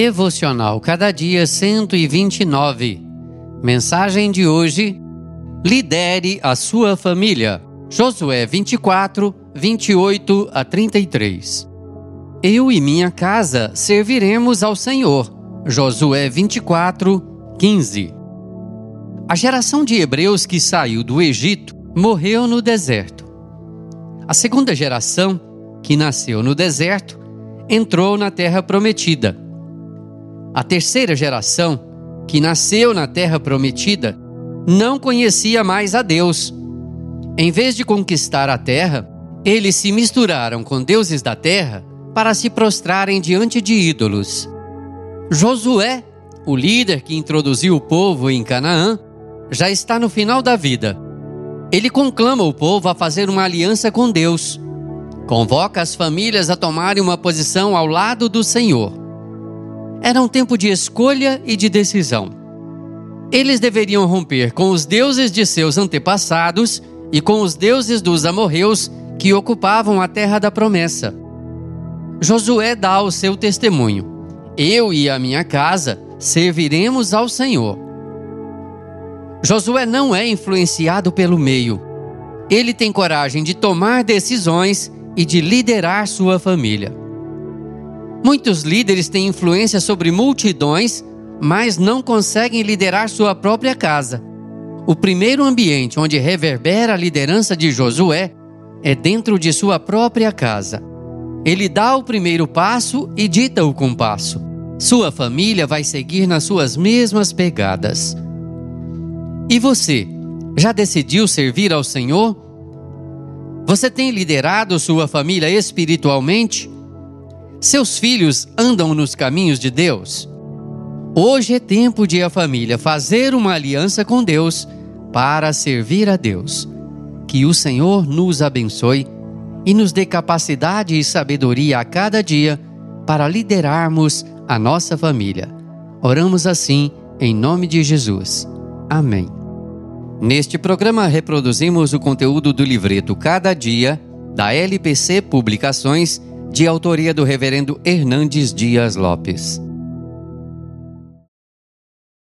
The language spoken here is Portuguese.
Devocional Cada Dia 129. Mensagem de hoje: Lidere a sua família. Josué 24, 28 a 33. Eu e minha casa serviremos ao Senhor. Josué 24, 15. A geração de hebreus que saiu do Egito morreu no deserto. A segunda geração, que nasceu no deserto, entrou na terra prometida a terceira geração, que nasceu na terra prometida, não conhecia mais a Deus. Em vez de conquistar a terra, eles se misturaram com deuses da terra para se prostrarem diante de ídolos. Josué, o líder que introduziu o povo em Canaã, já está no final da vida. Ele conclama o povo a fazer uma aliança com Deus. Convoca as famílias a tomarem uma posição ao lado do Senhor. Era um tempo de escolha e de decisão. Eles deveriam romper com os deuses de seus antepassados e com os deuses dos amorreus que ocupavam a terra da promessa. Josué dá o seu testemunho: Eu e a minha casa serviremos ao Senhor. Josué não é influenciado pelo meio. Ele tem coragem de tomar decisões e de liderar sua família. Muitos líderes têm influência sobre multidões, mas não conseguem liderar sua própria casa. O primeiro ambiente onde reverbera a liderança de Josué é dentro de sua própria casa. Ele dá o primeiro passo e dita o compasso. Sua família vai seguir nas suas mesmas pegadas. E você, já decidiu servir ao Senhor? Você tem liderado sua família espiritualmente? Seus filhos andam nos caminhos de Deus? Hoje é tempo de a família fazer uma aliança com Deus para servir a Deus. Que o Senhor nos abençoe e nos dê capacidade e sabedoria a cada dia para liderarmos a nossa família. Oramos assim em nome de Jesus. Amém. Neste programa reproduzimos o conteúdo do livreto Cada Dia da LPC Publicações de autoria do reverendo Hernandes Dias Lopes.